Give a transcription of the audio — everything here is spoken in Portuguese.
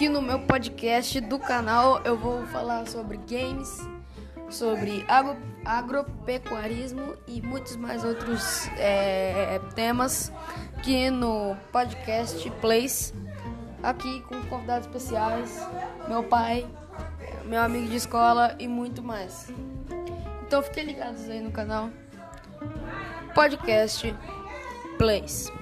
Aqui no meu podcast do canal eu vou falar sobre games, sobre agro, agropecuarismo e muitos mais outros é, temas aqui no podcast Place. Aqui com convidados especiais, meu pai, meu amigo de escola e muito mais. Então fiquem ligados aí no canal Podcast Place.